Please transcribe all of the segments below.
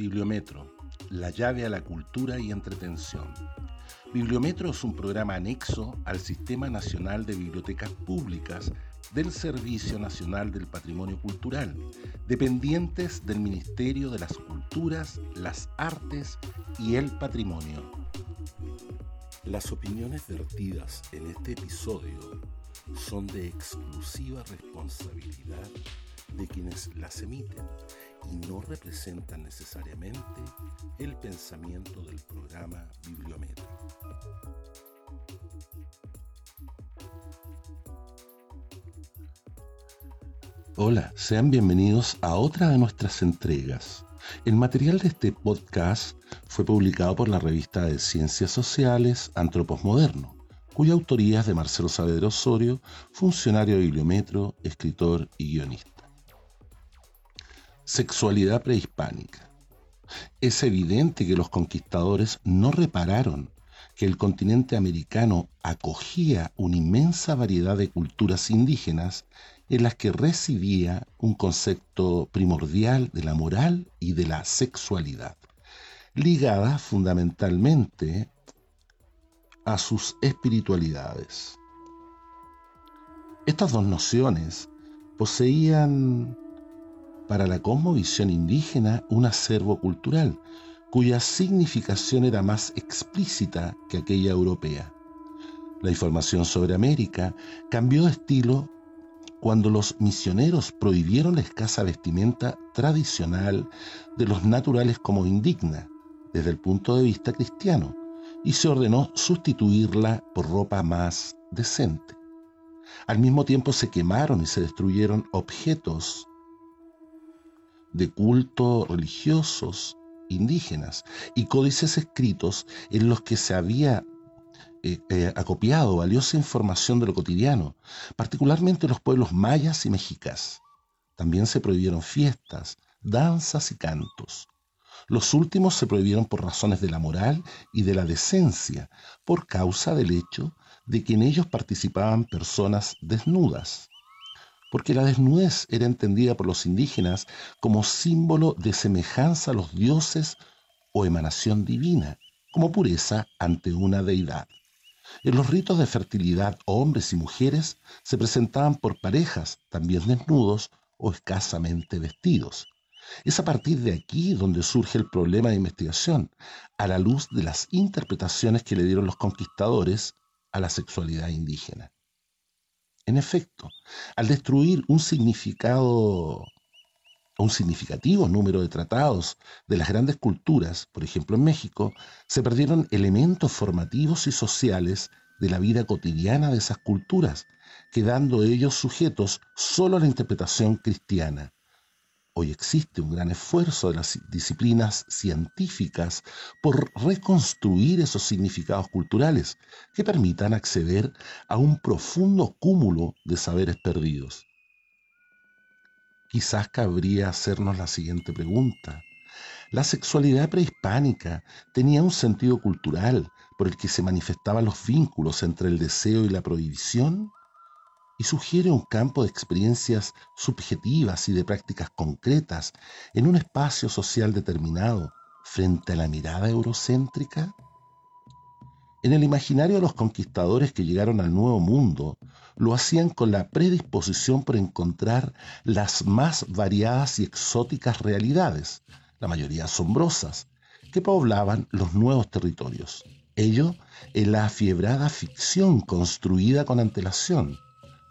Bibliometro, la llave a la cultura y entretención. Bibliometro es un programa anexo al Sistema Nacional de Bibliotecas Públicas del Servicio Nacional del Patrimonio Cultural, dependientes del Ministerio de las Culturas, las Artes y el Patrimonio. Las opiniones vertidas en este episodio son de exclusiva responsabilidad de quienes las emiten y no representan necesariamente el pensamiento del programa Bibliometro. Hola, sean bienvenidos a otra de nuestras entregas. El material de este podcast fue publicado por la revista de Ciencias Sociales Antropos Moderno, cuya autoría es de Marcelo Saavedra Osorio, funcionario de Bibliometro, escritor y guionista. Sexualidad prehispánica. Es evidente que los conquistadores no repararon que el continente americano acogía una inmensa variedad de culturas indígenas en las que residía un concepto primordial de la moral y de la sexualidad, ligada fundamentalmente a sus espiritualidades. Estas dos nociones poseían para la cosmovisión indígena un acervo cultural, cuya significación era más explícita que aquella europea. La información sobre América cambió de estilo cuando los misioneros prohibieron la escasa vestimenta tradicional de los naturales como indigna, desde el punto de vista cristiano, y se ordenó sustituirla por ropa más decente. Al mismo tiempo se quemaron y se destruyeron objetos de culto religiosos indígenas y códices escritos en los que se había eh, eh, acopiado valiosa información de lo cotidiano, particularmente los pueblos mayas y mexicas. También se prohibieron fiestas, danzas y cantos. Los últimos se prohibieron por razones de la moral y de la decencia, por causa del hecho de que en ellos participaban personas desnudas porque la desnudez era entendida por los indígenas como símbolo de semejanza a los dioses o emanación divina, como pureza ante una deidad. En los ritos de fertilidad, hombres y mujeres se presentaban por parejas, también desnudos o escasamente vestidos. Es a partir de aquí donde surge el problema de investigación, a la luz de las interpretaciones que le dieron los conquistadores a la sexualidad indígena. En efecto, al destruir un significado un significativo número de tratados de las grandes culturas, por ejemplo en México, se perdieron elementos formativos y sociales de la vida cotidiana de esas culturas, quedando ellos sujetos solo a la interpretación cristiana. Hoy existe un gran esfuerzo de las disciplinas científicas por reconstruir esos significados culturales que permitan acceder a un profundo cúmulo de saberes perdidos. Quizás cabría hacernos la siguiente pregunta. La sexualidad prehispánica tenía un sentido cultural por el que se manifestaban los vínculos entre el deseo y la prohibición y sugiere un campo de experiencias subjetivas y de prácticas concretas en un espacio social determinado frente a la mirada eurocéntrica? En el imaginario de los conquistadores que llegaron al Nuevo Mundo, lo hacían con la predisposición por encontrar las más variadas y exóticas realidades, la mayoría asombrosas, que poblaban los nuevos territorios. Ello en la afiebrada ficción construida con antelación,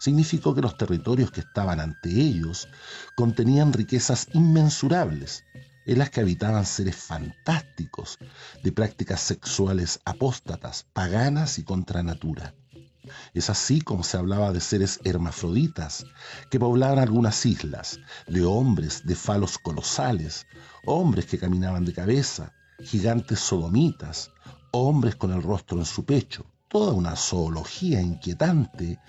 significó que los territorios que estaban ante ellos contenían riquezas inmensurables, en las que habitaban seres fantásticos, de prácticas sexuales apóstatas, paganas y contra natura. Es así como se hablaba de seres hermafroditas que poblaban algunas islas, de hombres de falos colosales, hombres que caminaban de cabeza, gigantes sodomitas, hombres con el rostro en su pecho, toda una zoología inquietante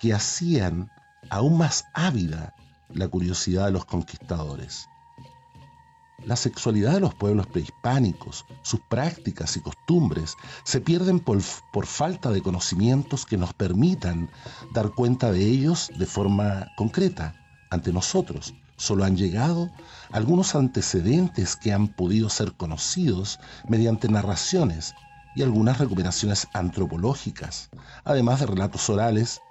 que hacían aún más ávida la curiosidad de los conquistadores. La sexualidad de los pueblos prehispánicos, sus prácticas y costumbres se pierden por, falta de conocimientos que nos permitan dar cuenta de ellos de forma concreta ante nosotros, Solo han llegado algunos antecedentes que han podido ser conocidos mediante narraciones y algunas recuperaciones antropológicas, además de relatos orales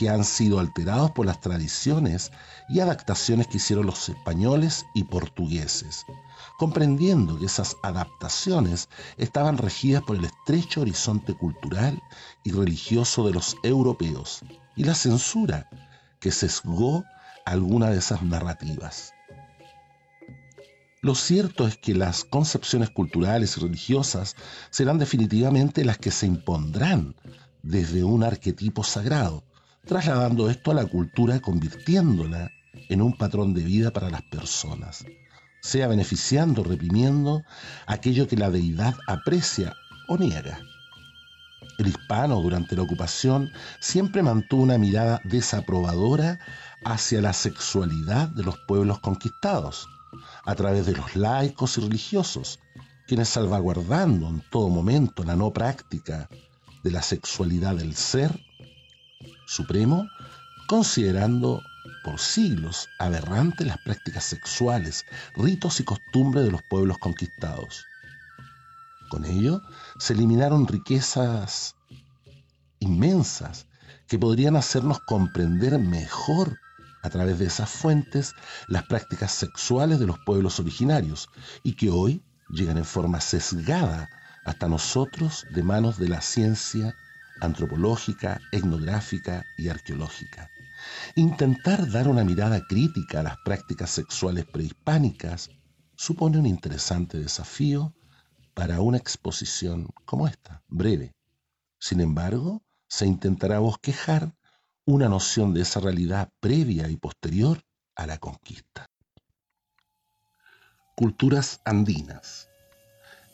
que han sido alterados por las tradiciones y adaptaciones que hicieron los españoles y portugueses, comprendiendo que esas adaptaciones estaban regidas por el estrecho horizonte cultural y religioso de los europeos y la censura que sesgó alguna de esas narrativas. Lo cierto es que las concepciones culturales y religiosas serán definitivamente las que se impondrán desde un arquetipo sagrado, trasladando esto a la cultura, convirtiéndola en un patrón de vida para las personas, sea beneficiando o reprimiendo aquello que la deidad aprecia o niega. El hispano durante la ocupación siempre mantuvo una mirada desaprobadora hacia la sexualidad de los pueblos conquistados, a través de los laicos y religiosos, quienes salvaguardando en todo momento la no práctica de la sexualidad del ser, Supremo, considerando por siglos aberrantes las prácticas sexuales, ritos y costumbres de los pueblos conquistados. Con ello, se eliminaron riquezas inmensas que podrían hacernos comprender mejor a través de esas fuentes las prácticas sexuales de los pueblos originarios y que hoy llegan en forma sesgada hasta nosotros de manos de la ciencia antropológica, etnográfica y arqueológica. Intentar dar una mirada crítica a las prácticas sexuales prehispánicas supone un interesante desafío para una exposición como esta, breve. Sin embargo, se intentará bosquejar una noción de esa realidad previa y posterior a la conquista. Culturas andinas.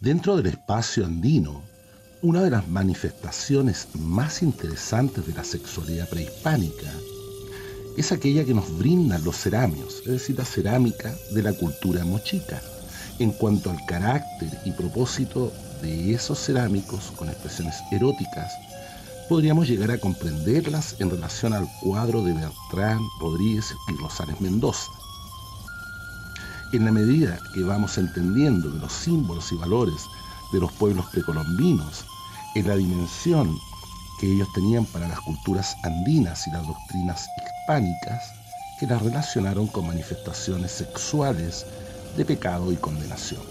Dentro del espacio andino una de las manifestaciones más interesantes de la sexualidad prehispánica es aquella que nos brindan los ceramios, es decir, la cerámica de la cultura mochica, en cuanto al carácter y propósito de esos cerámicos con expresiones eróticas, podríamos llegar a comprenderlas en relación al cuadro de Bertrán Rodríguez y Rosales Mendoza. En la medida que vamos entendiendo los símbolos y valores de los pueblos precolombinos, en la dimensión que ellos tenían para las culturas andinas y las doctrinas hispánicas, que las relacionaron con manifestaciones sexuales de pecado y condenación.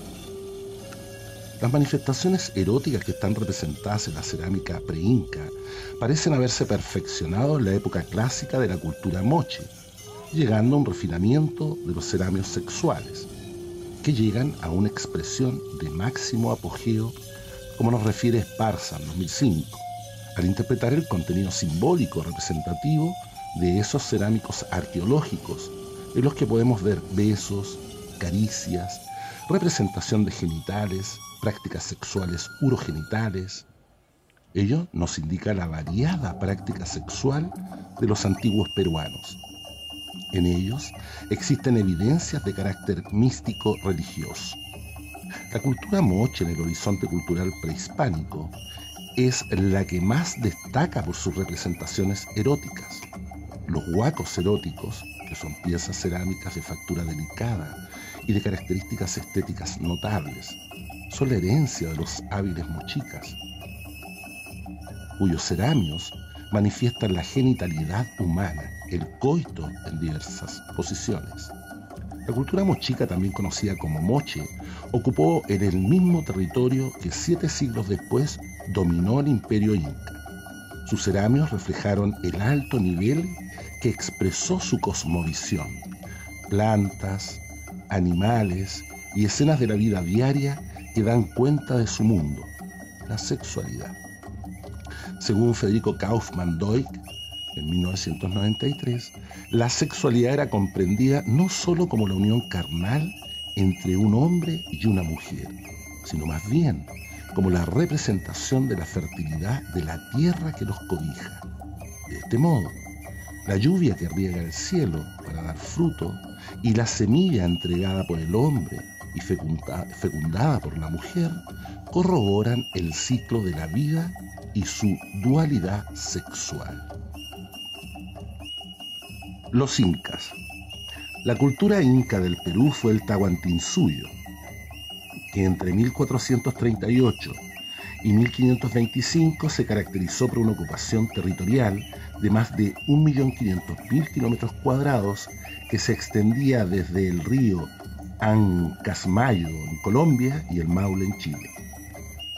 Las manifestaciones eróticas que están representadas en la cerámica preinca parecen haberse perfeccionado en la época clásica de la cultura moche, llegando a un refinamiento de los ceramios sexuales, que llegan a una expresión de máximo apogeo, como nos refiere Esparza en 2005, al interpretar el contenido simbólico representativo de esos cerámicos arqueológicos, en los que podemos ver besos, caricias, representación de genitales, prácticas sexuales urogenitales. Ello nos indica la variada práctica sexual de los antiguos peruanos, en ellos existen evidencias de carácter místico religioso. La cultura moche en el horizonte cultural prehispánico es la que más destaca por sus representaciones eróticas. Los huacos eróticos, que son piezas cerámicas de factura delicada y de características estéticas notables, son la herencia de los hábiles mochicas, cuyos ceramios manifiestan la genitalidad humana, el coito en diversas posiciones. La cultura mochica, también conocida como moche, ocupó en el mismo territorio que siete siglos después dominó el imperio inca. Sus ceramios reflejaron el alto nivel que expresó su cosmovisión. Plantas, animales y escenas de la vida diaria que dan cuenta de su mundo, la sexualidad. Según Federico Kaufmann Doig, en 1993, la sexualidad era comprendida no sólo como la unión carnal entre un hombre y una mujer, sino más bien como la representación de la fertilidad de la tierra que los cobija. De este modo, la lluvia que riega el cielo para dar fruto y la semilla entregada por el hombre y fecundada por la mujer corroboran el ciclo de la vida y su dualidad sexual. Los incas. La cultura inca del Perú fue el Tahuantinsuyo, que entre 1438 y 1525 se caracterizó por una ocupación territorial de más de 1.500.000 kilómetros cuadrados que se extendía desde el río Ancasmayo en Colombia y el Maule en Chile,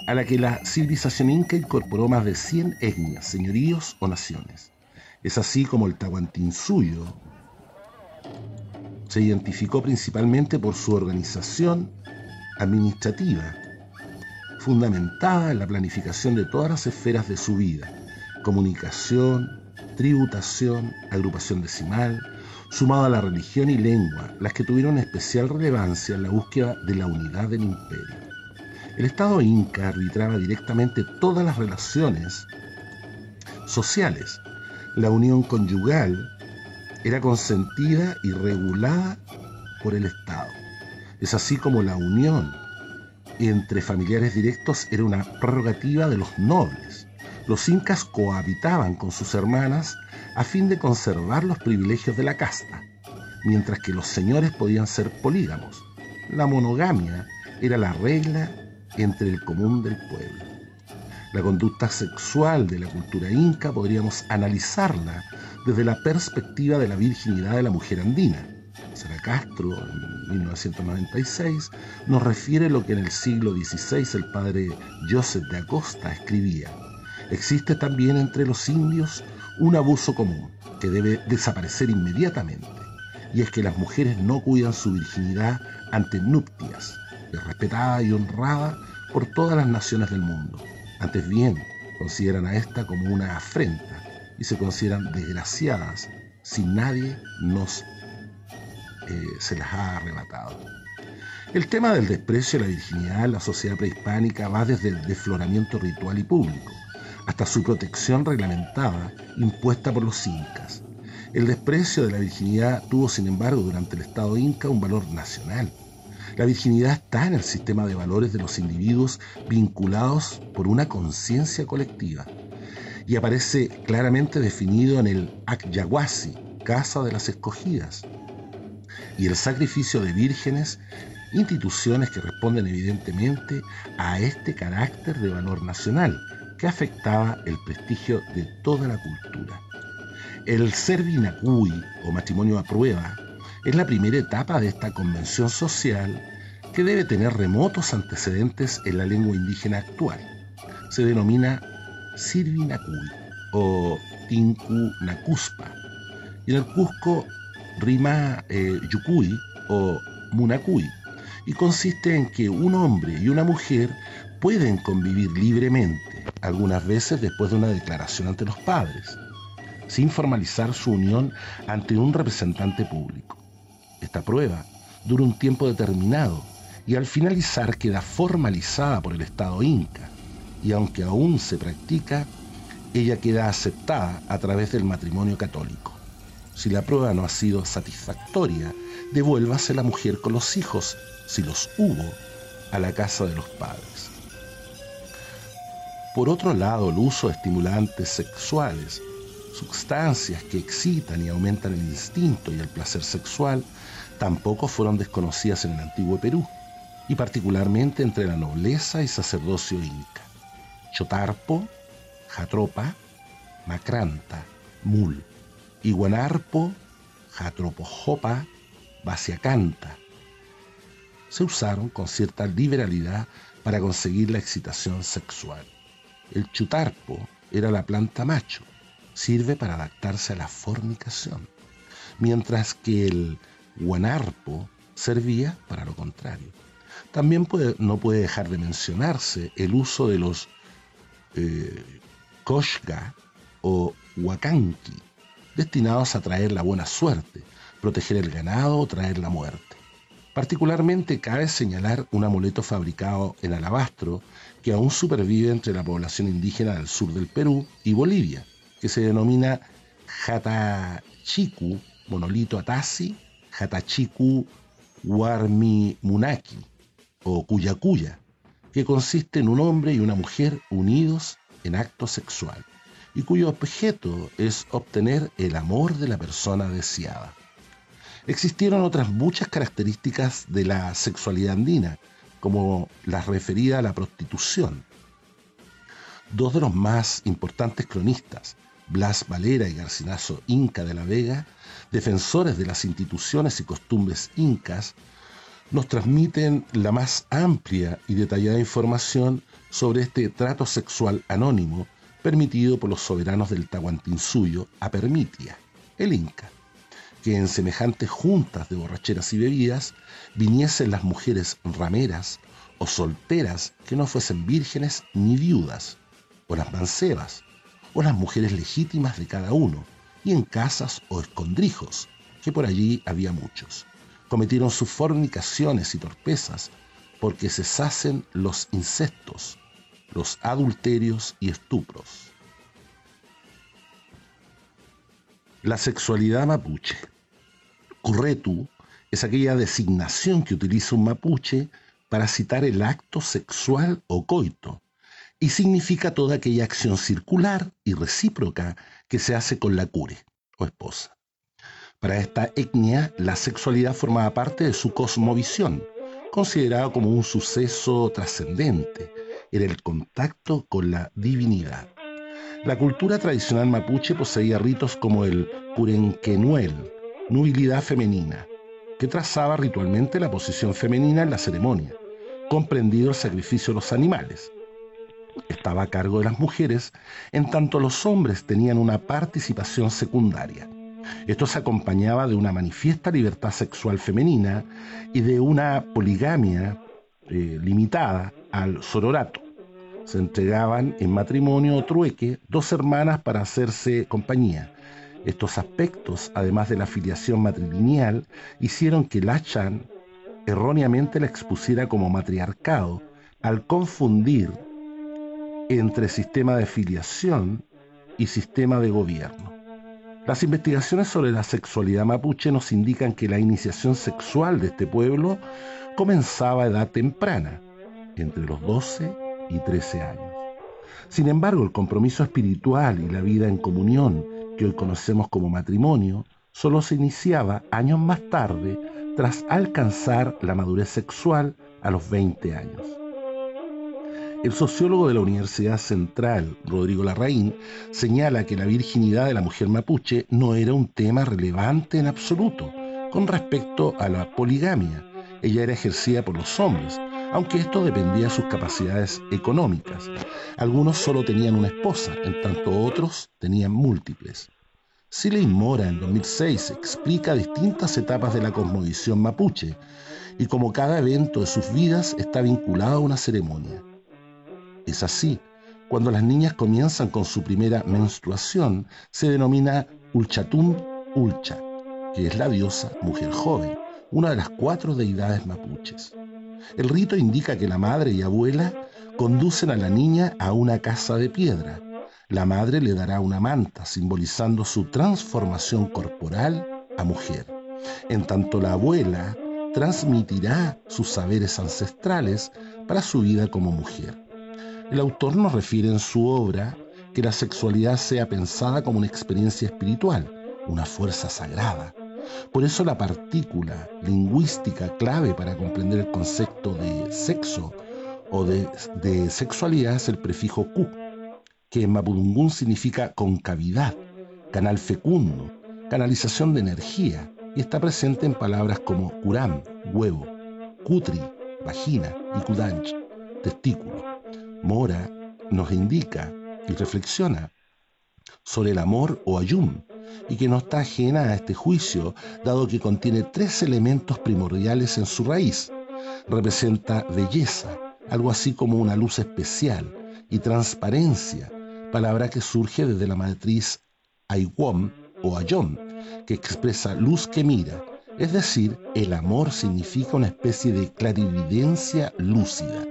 a la que la civilización inca incorporó más de 100 etnias, señoríos o naciones. Es así como el Tahuantinsuyo se identificó principalmente por su organización administrativa, fundamentada en la planificación de todas las esferas de su vida, comunicación, tributación, agrupación decimal, sumado a la religión y lengua, las que tuvieron especial relevancia en la búsqueda de la unidad del imperio. El Estado inca arbitraba directamente todas las relaciones sociales. La unión conyugal era consentida y regulada por el Estado. Es así como la unión entre familiares directos era una prerrogativa de los nobles. Los incas cohabitaban con sus hermanas a fin de conservar los privilegios de la casta, mientras que los señores podían ser polígamos. La monogamia era la regla entre el común del pueblo. La conducta sexual de la cultura inca podríamos analizarla desde la perspectiva de la virginidad de la mujer andina. Sara Castro, en 1996, nos refiere lo que en el siglo XVI el padre Joseph de Acosta escribía. Existe también entre los indios un abuso común que debe desaparecer inmediatamente, y es que las mujeres no cuidan su virginidad ante nuptias, es respetada y honrada por todas las naciones del mundo. Antes bien, consideran a esta como una afrenta y se consideran desgraciadas si nadie nos eh, se las ha arrebatado. El tema del desprecio a la virginidad en la sociedad prehispánica va desde el desfloramiento ritual y público hasta su protección reglamentada impuesta por los incas. El desprecio de la virginidad tuvo, sin embargo, durante el Estado inca un valor nacional. La virginidad está en el sistema de valores de los individuos vinculados por una conciencia colectiva y aparece claramente definido en el Akyaguasi, Casa de las Escogidas, y el sacrificio de vírgenes, instituciones que responden evidentemente a este carácter de valor nacional que afectaba el prestigio de toda la cultura. El Servinacuy o matrimonio a prueba es la primera etapa de esta convención social que debe tener remotos antecedentes en la lengua indígena actual. Se denomina Sirvinacuy o Nacuspa y en el Cusco rima eh, Yucuy o Munacuy y consiste en que un hombre y una mujer pueden convivir libremente, algunas veces después de una declaración ante los padres, sin formalizar su unión ante un representante público. Esta prueba dura un tiempo determinado y al finalizar queda formalizada por el Estado inca y aunque aún se practica, ella queda aceptada a través del matrimonio católico. Si la prueba no ha sido satisfactoria, devuélvase la mujer con los hijos, si los hubo, a la casa de los padres. Por otro lado, el uso de estimulantes sexuales, sustancias que excitan y aumentan el instinto y el placer sexual, tampoco fueron desconocidas en el antiguo Perú, y particularmente entre la nobleza y sacerdocio inca. Chotarpo, Jatropa, Macranta, Mul, Iguanarpo, Jatropojopa, Vaciacanta. Se usaron con cierta liberalidad para conseguir la excitación sexual. El chutarpo era la planta macho, sirve para adaptarse a la fornicación, mientras que el guanarpo servía para lo contrario. También no puede dejar de mencionarse el uso de los eh, koshga o huacanqui, destinados a traer la buena suerte, proteger el ganado o traer la muerte. Particularmente cabe señalar un amuleto fabricado en alabastro que aún supervive entre la población indígena del sur del Perú y Bolivia, que se denomina Jatachiku, monolito atasi, Jatachiku Warmimunaki o Cuyacuya, que consiste en un hombre y una mujer unidos en acto sexual y cuyo objeto es obtener el amor de la persona deseada. Existieron otras muchas características de la sexualidad andina, como las referidas a la prostitución. Dos de los más importantes cronistas, Blas Valera y Garcinazo Inca de la Vega, defensores de las instituciones y costumbres incas, nos transmiten la más amplia y detallada información sobre este trato sexual anónimo permitido por los soberanos del Tahuantinsuyo a Permitia, el Inca, que en semejantes juntas de borracheras y bebidas viniesen las mujeres rameras o solteras que no fuesen vírgenes ni viudas, o las mancebas, o las mujeres legítimas de cada uno, y en casas o escondrijos, que por allí había muchos. Cometieron sus fornicaciones y torpezas, porque cesacen los incestos, los adulterios y estupros. La sexualidad mapuche. Curretu es aquella designación que utiliza un mapuche para citar el acto sexual o coito, y significa toda aquella acción circular y recíproca que se hace con la cure o esposa. Para esta etnia, la sexualidad formaba parte de su cosmovisión, considerada como un suceso trascendente, era el contacto con la divinidad. La cultura tradicional mapuche poseía ritos como el curenquenuel, nubilidad femenina, que trazaba ritualmente la posición femenina en la ceremonia, comprendido el sacrificio de los animales, estaba a cargo de las mujeres, en tanto los hombres tenían una participación secundaria. Esto se acompañaba de una manifiesta libertad sexual femenina y de una poligamia eh, limitada al sororato. Se entregaban en matrimonio o trueque dos hermanas para hacerse compañía. Estos aspectos, además de la filiación matrilineal, hicieron que Lachan erróneamente la expusiera como matriarcado al confundir entre sistema de filiación y sistema de gobierno. Las investigaciones sobre la sexualidad mapuche nos indican que la iniciación sexual de este pueblo comenzaba a edad temprana, entre los 12 y 13 años. Sin embargo, el compromiso espiritual y la vida en comunión que hoy conocemos como matrimonio solo se iniciaba años más tarde tras alcanzar la madurez sexual a los 20 años. El sociólogo de la Universidad Central, Rodrigo Larraín, señala que la virginidad de la mujer mapuche no era un tema relevante en absoluto con respecto a la poligamia. Ella era ejercida por los hombres, aunque esto dependía de sus capacidades económicas. Algunos solo tenían una esposa, en tanto otros tenían múltiples. Siley Mora en 2006 explica distintas etapas de la cosmovisión mapuche y cómo cada evento de sus vidas está vinculado a una ceremonia. Es así, cuando las niñas comienzan con su primera menstruación, se denomina Ulchatum Ulcha, que es la diosa mujer joven, una de las cuatro deidades mapuches. El rito indica que la madre y abuela conducen a la niña a una casa de piedra. La madre le dará una manta, simbolizando su transformación corporal a mujer. En tanto la abuela transmitirá sus saberes ancestrales para su vida como mujer. El autor nos refiere en su obra que la sexualidad sea pensada como una experiencia espiritual, una fuerza sagrada. Por eso la partícula lingüística clave para comprender el concepto de sexo o de, sexualidad es el prefijo ku, que en Mapudungún significa concavidad, canal fecundo, canalización de energía, y está presente en palabras como kuram, huevo, kutri, vagina y kudanch, testículo. Mora nos indica y reflexiona sobre el amor o ayum y que no está ajena a este juicio, dado que contiene tres elementos primordiales en su raíz. Representa belleza, algo así como una luz especial, y transparencia, palabra que surge desde la matriz Aiwom o Ayom, que expresa luz que mira, es decir, el amor significa una especie de clarividencia lúcida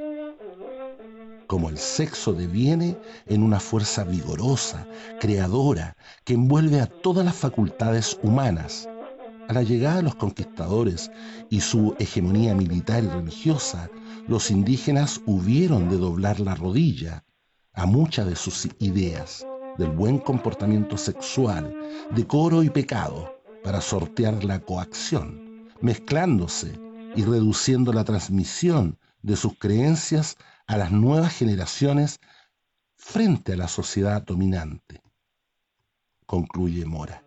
como el sexo deviene en una fuerza vigorosa, creadora, que envuelve a todas las facultades humanas. A la llegada de los conquistadores y su hegemonía militar y religiosa, los indígenas hubieron de doblar la rodilla a muchas de sus ideas del buen comportamiento sexual, decoro y pecado, para sortear la coacción, mezclándose y reduciendo la transmisión de sus creencias a las nuevas generaciones frente a la sociedad dominante, concluye Mora.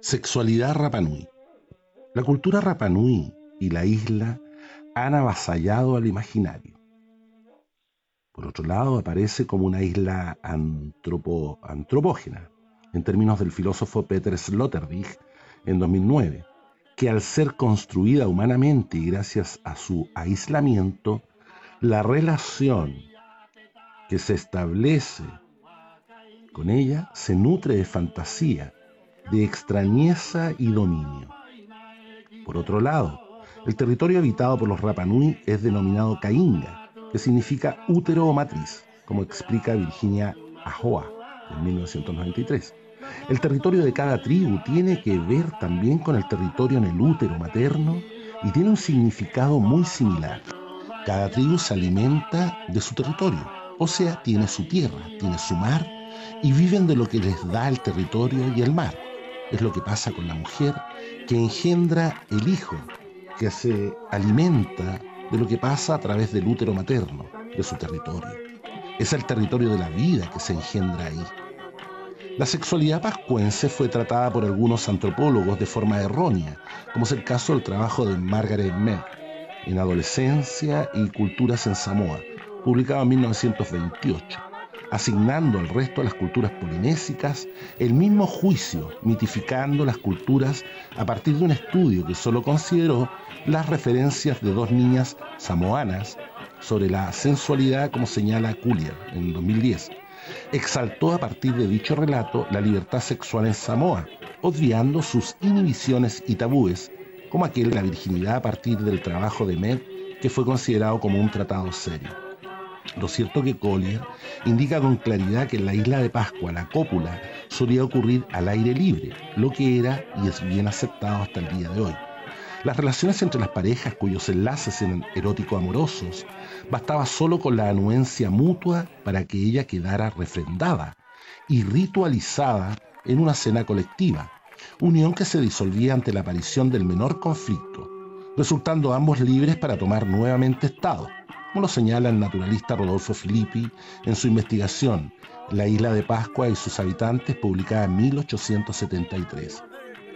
Sexualidad Rapanui. La cultura Rapanui y la isla han avasallado al imaginario. Por otro lado, aparece como una isla antropógena, en términos del filósofo Peter Sloterdijk en 2009, que al ser construida humanamente y gracias a su aislamiento, la relación que se establece con ella se nutre de fantasía, de extrañeza y dominio. Por otro lado, el territorio habitado por los Rapanui es denominado Cainga, que significa útero o matriz, como explica Virginia Ahoa en 1993. El territorio de cada tribu tiene que ver también con el territorio en el útero materno y tiene un significado muy similar. Cada tribu se alimenta de su territorio, o sea, tiene su tierra, tiene su mar y viven de lo que les da el territorio y el mar. Es lo que pasa con la mujer que engendra el hijo, que se alimenta de lo que pasa a través del útero materno, de su territorio. Es el territorio de la vida que se engendra ahí. La sexualidad pascuense fue tratada por algunos antropólogos de forma errónea, como es el caso del trabajo de Margaret Mead en Adolescencia y Culturas en Samoa, publicado en 1928, asignando al resto de las culturas polinésicas el mismo juicio, mitificando las culturas a partir de un estudio que solo consideró las referencias de dos niñas samoanas sobre la sensualidad, como señala Collier en 2010 exaltó a partir de dicho relato la libertad sexual en Samoa, obviando sus inhibiciones y tabúes, como aquel de la virginidad a partir del trabajo de Med, que fue considerado como un tratado serio. Lo cierto que Collier indica con claridad que en la isla de Pascua la cópula solía ocurrir al aire libre, lo que era y es bien aceptado hasta el día de hoy. Las relaciones entre las parejas cuyos enlaces eran erótico amorosos bastaba solo con la anuencia mutua para que ella quedara refrendada y ritualizada en una cena colectiva, unión que se disolvía ante la aparición del menor conflicto, resultando ambos libres para tomar nuevamente estado, como lo señala el naturalista Rodolfo Filippi en su investigación La isla de Pascua y sus habitantes, publicada en 1873.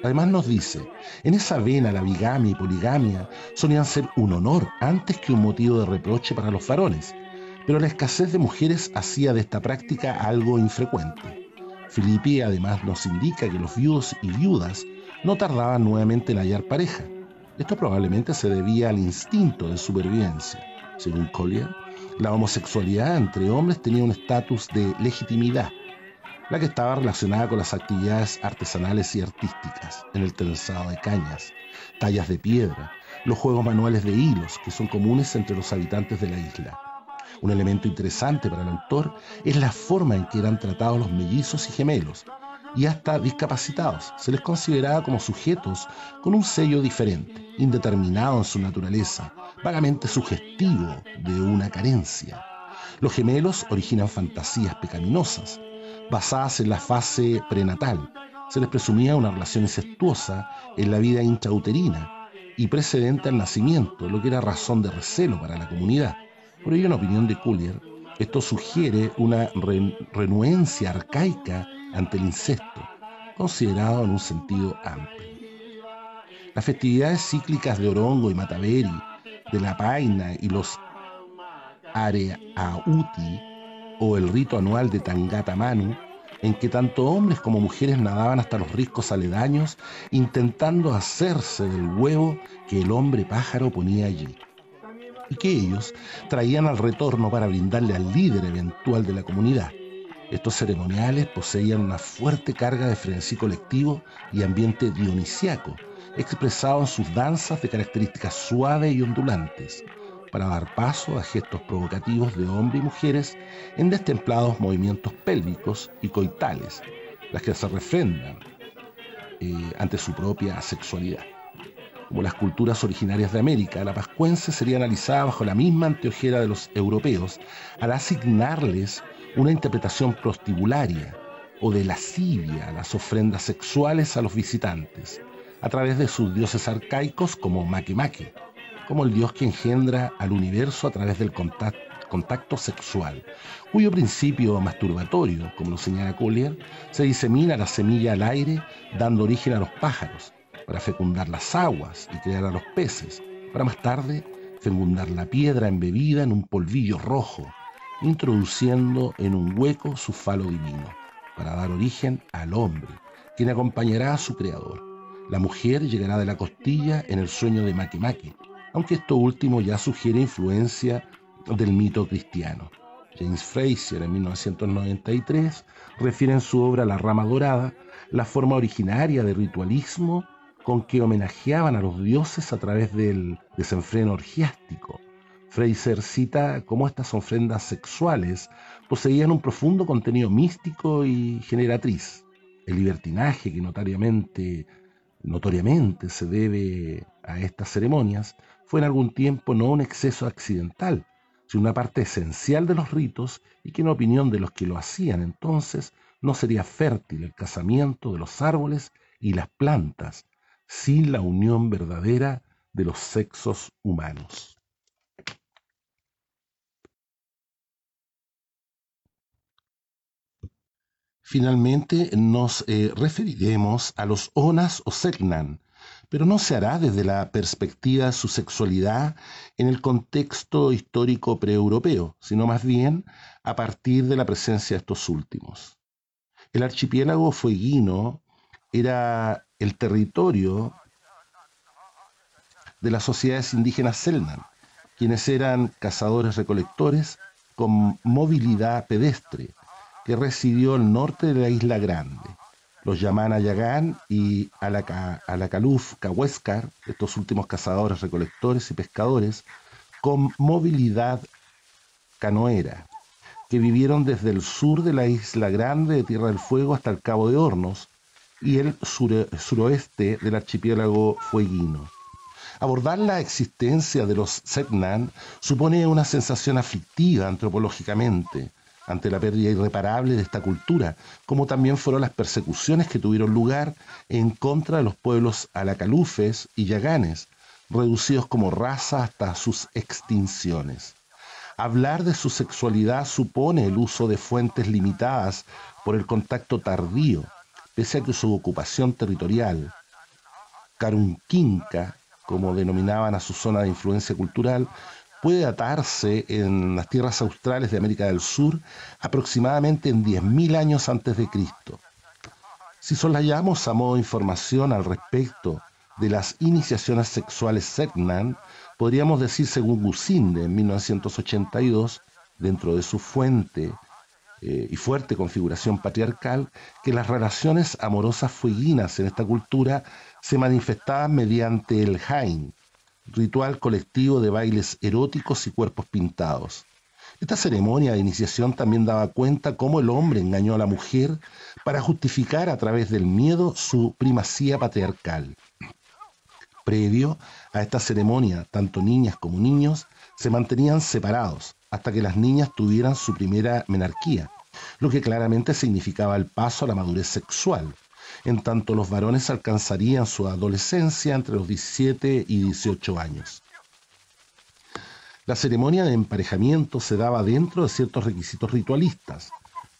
Además nos dice, en esa vena la bigamia y poligamia solían ser un honor antes que un motivo de reproche para los varones, pero la escasez de mujeres hacía de esta práctica algo infrecuente. Filippi además nos indica que los viudos y viudas no tardaban nuevamente en hallar pareja. Esto probablemente se debía al instinto de supervivencia. Según Collier, la homosexualidad entre hombres tenía un estatus de legitimidad la que estaba relacionada con las actividades artesanales y artísticas, en el trenzado de cañas, tallas de piedra, los juegos manuales de hilos que son comunes entre los habitantes de la isla. Un elemento interesante para el autor es la forma en que eran tratados los mellizos y gemelos, y hasta discapacitados. Se les consideraba como sujetos con un sello diferente, indeterminado en su naturaleza, vagamente sugestivo de una carencia. Los gemelos originan fantasías pecaminosas, basadas en la fase prenatal. Se les presumía una relación incestuosa en la vida intrauterina y precedente al nacimiento, lo que era razón de recelo para la comunidad. Por ello, en opinión de Collier, esto sugiere una renuencia arcaica ante el incesto, considerado en un sentido amplio. Las festividades cíclicas de Orongo y Mataveri, de la Paina y los Areauti o el rito anual de Tangata Manu, en que tanto hombres como mujeres nadaban hasta los riscos aledaños intentando hacerse del huevo que el hombre pájaro ponía allí, y que ellos traían al retorno para brindarle al líder eventual de la comunidad. Estos ceremoniales poseían una fuerte carga de frenesí colectivo y ambiente dionisiaco, expresado en sus danzas de características suaves y ondulantes, para dar paso a gestos provocativos de hombres y mujeres en destemplados movimientos pélvicos y coitales, las que se refrendan eh, ante su propia sexualidad. Como las culturas originarias de América, la pascuense sería analizada bajo la misma anteojera de los europeos al asignarles una interpretación prostibularia o de lascivia a las ofrendas sexuales a los visitantes, a través de sus dioses arcaicos como Makemake, como el dios que engendra al universo a través del contacto, sexual, cuyo principio masturbatorio, como lo señala Collier, se disemina la semilla al aire, dando origen a los pájaros, para fecundar las aguas y crear a los peces, para más tarde fecundar la piedra embebida en un polvillo rojo, introduciendo en un hueco su falo divino, para dar origen al hombre, quien acompañará a su creador. La mujer llegará de la costilla en el sueño de Makemake, aunque esto último ya sugiere influencia del mito cristiano. James Fraser en 1993 refiere en su obra La rama dorada la forma originaria de ritualismo con que homenajeaban a los dioses a través del desenfreno orgiástico, Fraser cita cómo estas ofrendas sexuales poseían un profundo contenido místico y generatriz. El libertinaje que notoriamente, notoriamente se debe a estas ceremonias fue en algún tiempo no un exceso accidental, sino una parte esencial de los ritos y que en opinión de los que lo hacían entonces no sería fértil el casamiento de los árboles y las plantas sin la unión verdadera de los sexos humanos. Finalmente nos eh, referiremos a los Onas o Selknam, pero no se hará desde la perspectiva de su sexualidad en el contexto histórico preeuropeo, sino más bien a partir de la presencia de estos últimos. El archipiélago fueguino era el territorio de las sociedades indígenas Selknam, quienes eran cazadores-recolectores con movilidad pedestre, que residió al norte de la Isla Grande. Los Yamana Yagán y Alacaluf Cahuéscar, estos últimos cazadores, recolectores y pescadores, con movilidad canoera, que vivieron desde el sur de la Isla Grande de Tierra del Fuego hasta el Cabo de Hornos y el suroeste del archipiélago fueguino. Abordar la existencia de los Setnan supone una sensación aflictiva antropológicamente, ante la pérdida irreparable de esta cultura, como también fueron las persecuciones que tuvieron lugar en contra de los pueblos alacalufes y yaganes, reducidos como raza hasta sus extinciones. Hablar de su sexualidad supone el uso de fuentes limitadas por el contacto tardío, pese a que su ocupación territorial, Carunquinca, como denominaban a su zona de influencia cultural, puede datarse en las tierras australes de América del Sur aproximadamente en 10.000 años antes de Cristo. Si solayamos a modo de información al respecto de las iniciaciones sexuales Setnan, podríamos decir, según Gusinde en 1982, dentro de su fuente eh, y fuerte configuración patriarcal, que las relaciones amorosas fueguinas en esta cultura se manifestaban mediante el Hain, ritual colectivo de bailes eróticos y cuerpos pintados. Esta ceremonia de iniciación también daba cuenta cómo el hombre engañó a la mujer para justificar a través del miedo su primacía patriarcal. Previo a esta ceremonia, tanto niñas como niños se mantenían separados hasta que las niñas tuvieran su primera menarquía, lo que claramente significaba el paso a la madurez sexual en tanto los varones alcanzarían su adolescencia entre los 17 y 18 años. La ceremonia de emparejamiento se daba dentro de ciertos requisitos ritualistas,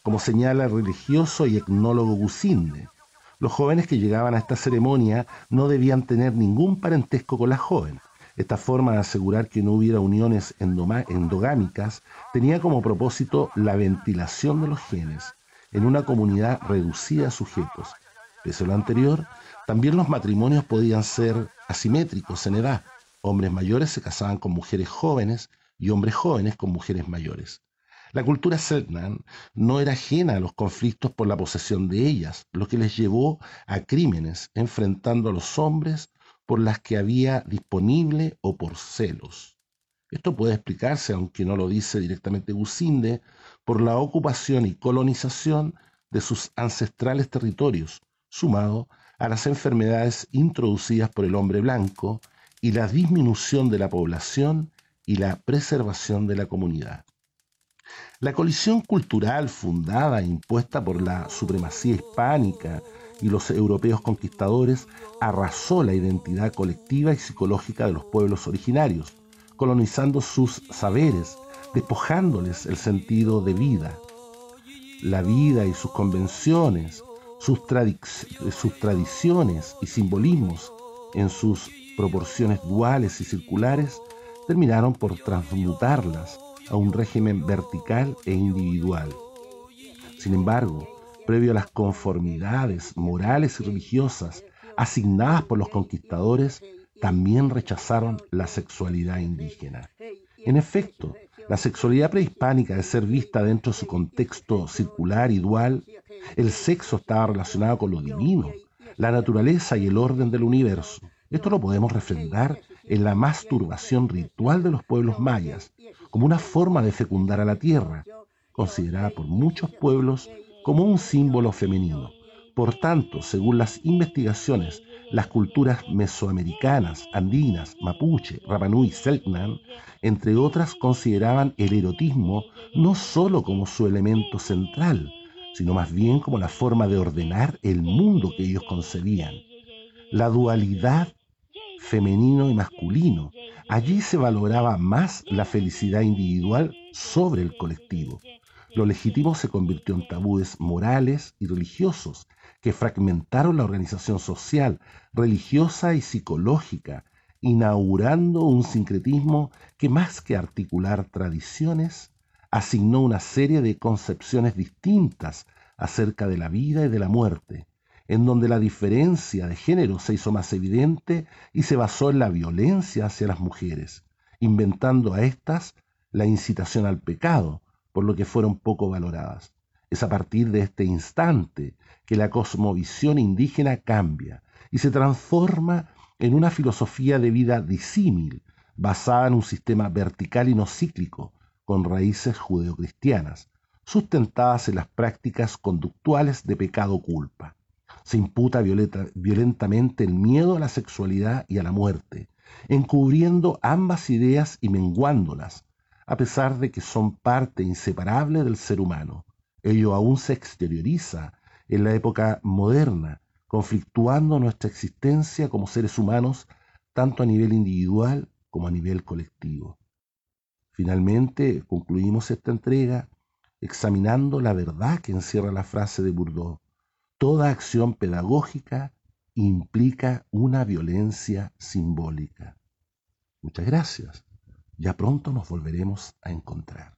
como señala el religioso y etnólogo Gusinde. Los jóvenes que llegaban a esta ceremonia no debían tener ningún parentesco con la joven. Esta forma de asegurar que no hubiera uniones endogámicas tenía como propósito la ventilación de los genes en una comunidad reducida de sujetos, Lo anterior, también los matrimonios podían ser asimétricos en edad. Hombres mayores se casaban con mujeres jóvenes y hombres jóvenes con mujeres mayores. La cultura Selknam no era ajena a los conflictos por la posesión de ellas, lo que les llevó a crímenes enfrentando a los hombres por las que había disponible o por celos. Esto puede explicarse, aunque no lo dice directamente Gusinde, por la ocupación y colonización de sus ancestrales territorios, sumado a las enfermedades introducidas por el hombre blanco y la disminución de la población y la preservación de la comunidad. La colisión cultural fundada e impuesta por la supremacía hispánica y los europeos conquistadores arrasó la identidad colectiva y psicológica de los pueblos originarios, colonizando sus saberes, despojándoles el sentido de vida. La vida y sus convenciones, sus, sus tradiciones y simbolismos en sus proporciones duales y circulares terminaron por transmutarlas a un régimen vertical e individual. Sin embargo, previo a las conformidades morales y religiosas asignadas por los conquistadores, también rechazaron la sexualidad indígena. En efecto, la sexualidad prehispánica de ser vista dentro de su contexto circular y dual, el sexo estaba relacionado con lo divino, la naturaleza y el orden del universo. Esto lo podemos refrendar en la masturbación ritual de los pueblos mayas, como una forma de fecundar a la tierra, considerada por muchos pueblos como un símbolo femenino. Por tanto, según las investigaciones, las culturas mesoamericanas, andinas, mapuche, rapanui, selknam, entre otras, consideraban el erotismo no sólo como su elemento central, sino más bien como la forma de ordenar el mundo que ellos concebían. La dualidad femenino y masculino. Allí se valoraba más la felicidad individual sobre el colectivo. Lo legítimo se convirtió en tabúes morales y religiosos que fragmentaron la organización social, religiosa y psicológica, inaugurando un sincretismo que más que articular tradiciones, asignó una serie de concepciones distintas acerca de la vida y de la muerte, en donde la diferencia de género se hizo más evidente y se basó en la violencia hacia las mujeres, inventando a éstas la incitación al pecado, por lo que fueron poco valoradas. Es a partir de este instante que la cosmovisión indígena cambia y se transforma en una filosofía de vida disímil, basada en un sistema vertical y no cíclico, con raíces judeocristianas, sustentadas en las prácticas conductuales de pecado-culpa. Se imputa violentamente el miedo a la sexualidad y a la muerte, encubriendo ambas ideas y menguándolas, a pesar de que son parte inseparable del ser humano. Ello aún se exterioriza en la época moderna, conflictuando nuestra existencia como seres humanos tanto a nivel individual como a nivel colectivo. Finalmente, concluimos esta entrega examinando la verdad que encierra la frase de Bourdieu. Toda acción pedagógica implica una violencia simbólica. Muchas gracias. Ya pronto nos volveremos a encontrar.